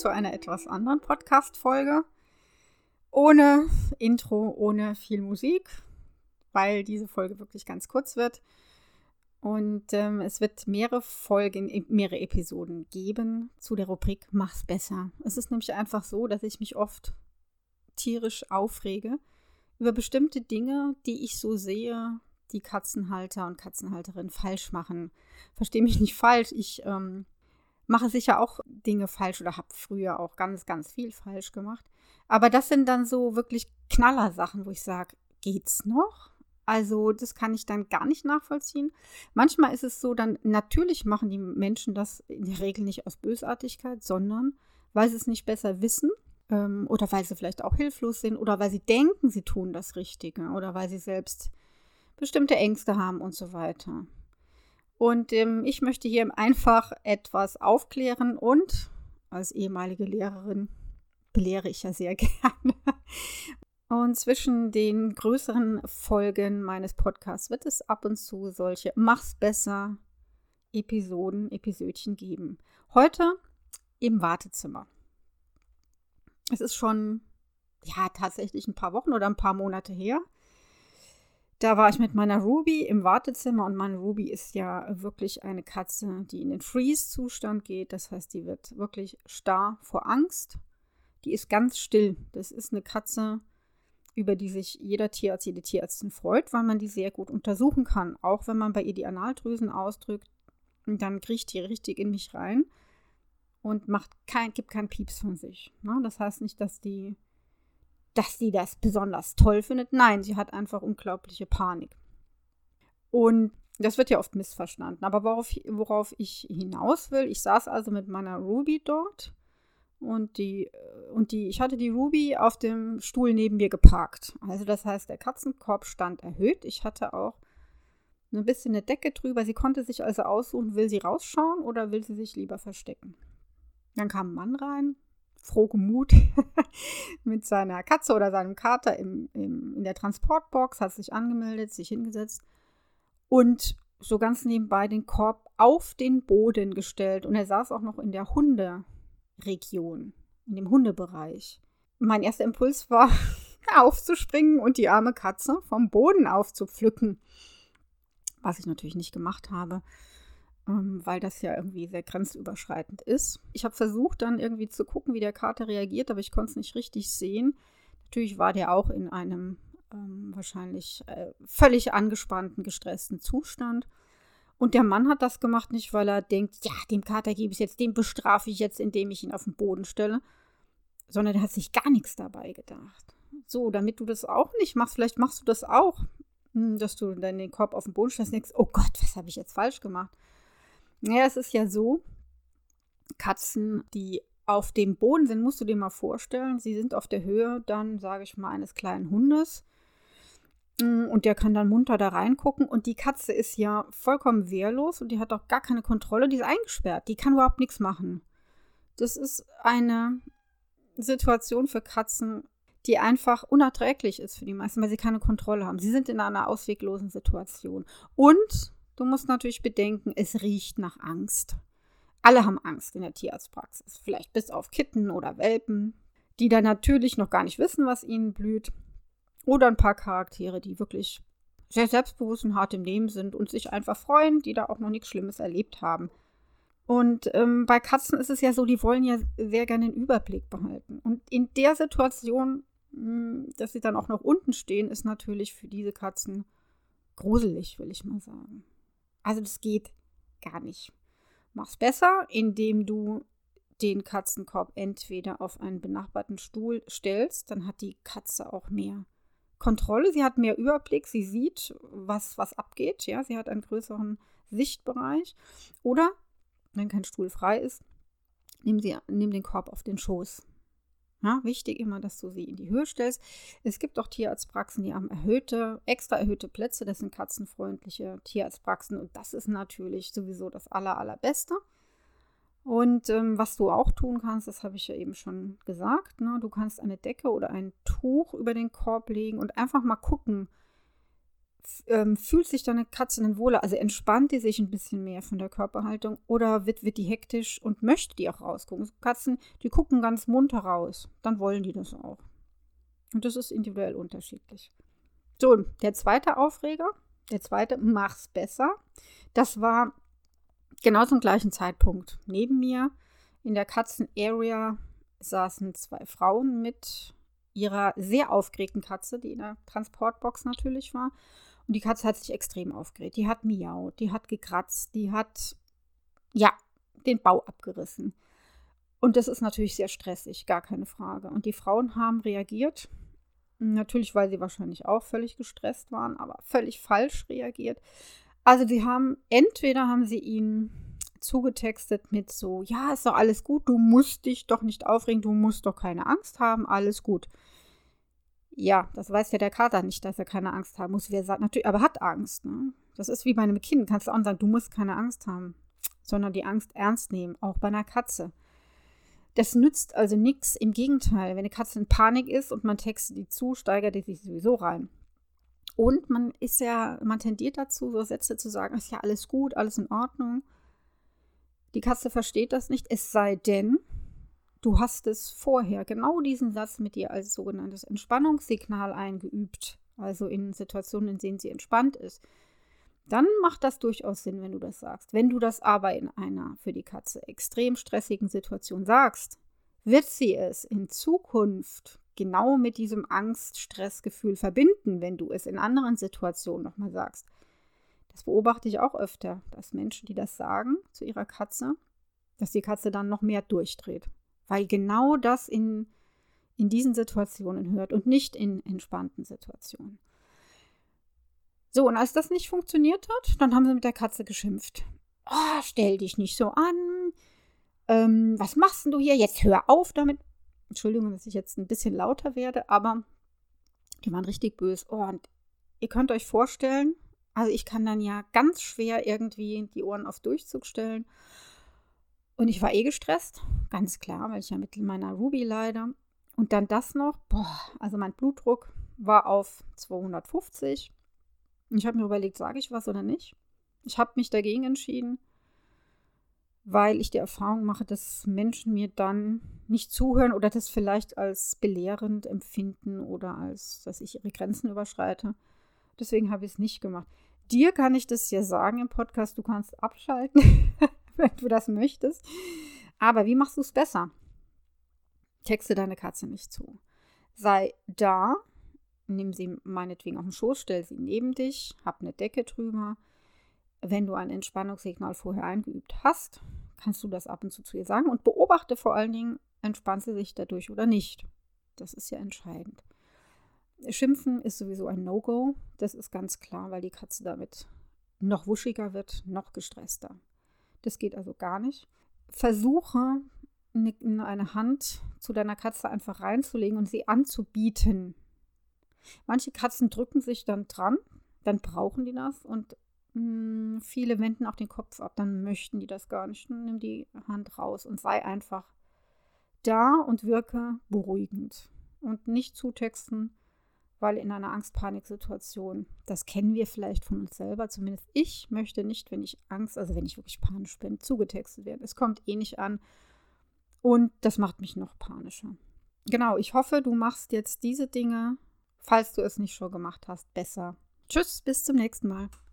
zu einer etwas anderen Podcast-Folge. Ohne Intro, ohne viel Musik, weil diese Folge wirklich ganz kurz wird. Und ähm, es wird mehrere Folgen, e, mehrere Episoden geben zu der Rubrik Mach's besser. Es ist nämlich einfach so, dass ich mich oft tierisch aufrege über bestimmte Dinge, die ich so sehe, die Katzenhalter und Katzenhalterinnen falsch machen. Verstehe mich nicht falsch, ich ähm, mache sicher auch Dinge falsch oder habe früher auch ganz, ganz viel falsch gemacht. Aber das sind dann so wirklich Knallersachen, wo ich sage, geht's noch? Also, das kann ich dann gar nicht nachvollziehen. Manchmal ist es so, dann natürlich machen die Menschen das in der Regel nicht aus Bösartigkeit, sondern weil sie es nicht besser wissen ähm, oder weil sie vielleicht auch hilflos sind oder weil sie denken, sie tun das Richtige oder weil sie selbst bestimmte Ängste haben und so weiter. Und ähm, ich möchte hier einfach etwas aufklären und als ehemalige Lehrerin belehre ich ja sehr gerne. Und zwischen den größeren Folgen meines Podcasts wird es ab und zu solche Mach's besser Episoden, Episödchen geben. Heute im Wartezimmer. Es ist schon, ja, tatsächlich ein paar Wochen oder ein paar Monate her. Da war ich mit meiner Ruby im Wartezimmer und meine Ruby ist ja wirklich eine Katze, die in den Freeze-Zustand geht. Das heißt, die wird wirklich starr vor Angst. Die ist ganz still. Das ist eine Katze, über die sich jeder Tierarzt, jede Tierärztin freut, weil man die sehr gut untersuchen kann. Auch wenn man bei ihr die Analdrüsen ausdrückt, dann kriecht die richtig in mich rein und macht kein, gibt keinen Pieps von sich. Ne? Das heißt nicht, dass die dass sie das besonders toll findet. Nein, sie hat einfach unglaubliche Panik. Und das wird ja oft missverstanden. Aber worauf, worauf ich hinaus will, ich saß also mit meiner Ruby dort und die, und die, ich hatte die Ruby auf dem Stuhl neben mir geparkt. Also das heißt, der Katzenkorb stand erhöht. Ich hatte auch ein bisschen eine Decke drüber. Sie konnte sich also aussuchen, will sie rausschauen oder will sie sich lieber verstecken. Dann kam ein Mann rein, frohgemut mit seiner Katze oder seinem Kater im, im, in der Transportbox, hat sich angemeldet, sich hingesetzt und so ganz nebenbei den Korb auf den Boden gestellt. Und er saß auch noch in der Hunderegion, in dem Hundebereich. Mein erster Impuls war, aufzuspringen und die arme Katze vom Boden aufzupflücken. Was ich natürlich nicht gemacht habe ähm, weil das ja irgendwie sehr grenzüberschreitend ist. Ich habe versucht dann irgendwie zu gucken, wie der Kater reagiert, aber ich konnte es nicht richtig sehen. Natürlich war der auch in einem ähm, wahrscheinlich äh, völlig angespannten, gestressten Zustand. Und der Mann hat das gemacht nicht, weil er denkt, ja, dem Kater gebe ich jetzt, den bestrafe ich jetzt, indem ich ihn auf den Boden stelle, sondern er hat sich gar nichts dabei gedacht. So, damit du das auch nicht machst, vielleicht machst du das auch, hm, dass du dann den Kopf auf den Boden stellst und denkst, oh Gott, was habe ich jetzt falsch gemacht? Ja, es ist ja so, Katzen, die auf dem Boden sind, musst du dir mal vorstellen, sie sind auf der Höhe dann, sage ich mal, eines kleinen Hundes. Mm, und der kann dann munter da reingucken. Und die Katze ist ja vollkommen wehrlos und die hat auch gar keine Kontrolle. Die ist eingesperrt. Die kann überhaupt nichts machen. Das ist eine Situation für Katzen, die einfach unerträglich ist für die meisten, weil sie keine Kontrolle haben. Sie sind in einer ausweglosen Situation. Und Du musst natürlich bedenken, es riecht nach Angst. Alle haben Angst in der Tierarztpraxis, vielleicht bis auf Kitten oder Welpen, die dann natürlich noch gar nicht wissen, was ihnen blüht. Oder ein paar Charaktere, die wirklich sehr selbstbewusst und hart im Leben sind und sich einfach freuen, die da auch noch nichts Schlimmes erlebt haben. Und ähm, bei Katzen ist es ja so, die wollen ja sehr gerne den Überblick behalten. Und in der Situation, mh, hm, dass sie dann auch noch unten stehen, ist natürlich für diese Katzen gruselig, will ich mal sagen. Also das geht gar nicht. Mach's besser, indem du den Katzenkorb entweder auf einen benachbarten Stuhl stellst, dann hat die Katze auch mehr Kontrolle, sie hat mehr Überblick, sie sieht, was, was abgeht, ja, sie hat einen größeren Sichtbereich. Oder, wenn kein Stuhl frei ist, nimm, sie, nimm den Korb auf den Schoß. Ja, wichtig immer, dass du sie in die Höhe stellst. Es gibt auch Tierarztpraxen, die haben erhöhte, extra erhöhte Plätze. Das sind katzenfreundliche Tierarztpraxen und das ist natürlich sowieso das aller, allerbeste. Und ähm, was du auch tun kannst, das habe ich ja eben schon gesagt, ne? du kannst eine Decke oder ein Tuch über den Korb legen und einfach mal gucken, ähm, fühlt sich deine Katze dann wohler? Also entspannt die sich ein bisschen mehr von der Körperhaltung oder wird, wird die hektisch und möchte die auch rausgucken? Katzen, die gucken ganz munter raus. Dann wollen die das auch. Und das ist individuell unterschiedlich. So, der zweite Aufreger, der zweite, mach's besser. Das war genau zum gleichen Zeitpunkt. Neben mir in der Katzen-Area saßen zwei Frauen mit ihrer sehr aufgeregten Katze, die in der Transportbox natürlich war. Und die Katze hat sich extrem aufgeregt. Die hat miaut, die hat gekratzt, die hat, ja, den Bau abgerissen. Und das ist natürlich sehr stressig, gar keine Frage. Und die Frauen haben reagiert. Natürlich, weil sie wahrscheinlich auch völlig gestresst waren, aber völlig falsch reagiert. Also sie haben, entweder haben sie ihn zugetextet mit so, ja, ist doch alles gut, du musst dich doch nicht aufregen, du musst doch keine Angst haben, alles gut. Ja, das weiß ja der Kater nicht, dass er keine Angst haben muss. Wer sagt natürlich, aber hat Angst. Ne? Das ist wie bei einem Kind. Kannst du auch sagen, du musst keine Angst haben, sondern die Angst ernst nehmen, auch bei einer Katze. Das nützt also nichts. Im Gegenteil, wenn eine Katze in Panik ist und man textet die zu, steigert die sich sowieso rein. Und man ist ja, man tendiert dazu, so Sätze zu sagen, ist ja alles gut, alles in Ordnung. Die Katze versteht das nicht, es sei denn, du hast es vorher genau diesen Satz mit dir als sogenanntes Entspannungssignal eingeübt, also in Situationen, in denen sie entspannt ist. Dann macht das durchaus Sinn, wenn du das sagst. Wenn du das aber in einer für die Katze extrem stressigen Situation sagst, wird sie es in Zukunft genau mit diesem Angst-Stressgefühl verbinden, wenn du es in anderen Situationen nochmal sagst. Das beobachte ich auch öfter, dass Menschen, die das sagen zu ihrer Katze, dass die Katze dann noch mehr durchdreht. Weil genau das in, in diesen Situationen hört und nicht in entspannten Situationen. So, und als das nicht funktioniert hat, dann haben sie mit der Katze geschimpft. Oh, stell dich nicht so an. Ähm, was machst denn du hier? Jetzt hör auf damit. Entschuldigung, dass ich jetzt ein bisschen lauter werde, aber die waren richtig böse. Oh, und ihr könnt euch vorstellen, also ich kann dann ja ganz schwer irgendwie die Ohren auf Durchzug stellen. Und ich war eh gestresst, ganz klar, weil ich ja mit meiner Ruby leide. Und dann das noch, boah, also mein Blutdruck war auf 250. Ich habe mir überlegt, sage ich was oder nicht. Ich habe mich dagegen entschieden, weil ich die Erfahrung mache, dass Menschen mir dann nicht zuhören oder das vielleicht als belehrend empfinden oder als, dass ich ihre Grenzen überschreite. Deswegen habe ich es nicht gemacht. Dir kann ich das ja sagen im Podcast, du kannst abschalten, wenn du das möchtest. Aber wie machst du es besser? Texte deine Katze nicht zu. Sei da, nimm sie meinetwegen auf den Schoß, stell sie neben dich, hab eine Decke drüber. Wenn du ein Entspannungssignal vorher eingeübt hast, kannst du das ab und zu zu ihr sagen und beobachte vor allen Dingen, entspannt sie sich dadurch oder nicht. Das ist ja entscheidend. Schimpfen ist sowieso ein No-Go. Das ist ganz klar, weil die Katze damit noch wuschiger wird, noch gestresster. Das geht also gar nicht. Versuche, eine Hand zu deiner Katze einfach reinzulegen und sie anzubieten. Manche Katzen drücken sich dann dran, dann brauchen die das und mh, hm, viele wenden auch den Kopf ab, dann möchten die das gar nicht. Nimm die Hand raus und sei einfach da und wirke beruhigend und nicht zutexten, weil in einer Angst-Panik-Situation, das kennen wir vielleicht von uns selber, zumindest ich möchte nicht, wenn ich Angst, also wenn ich wirklich panisch bin, zugetextet werden. Es kommt eh nicht an und das macht mich noch panischer. Genau, ich hoffe, du machst jetzt diese Dinge, falls du es nicht schon gemacht hast, besser. Tschüss, bis zum nächsten Mal.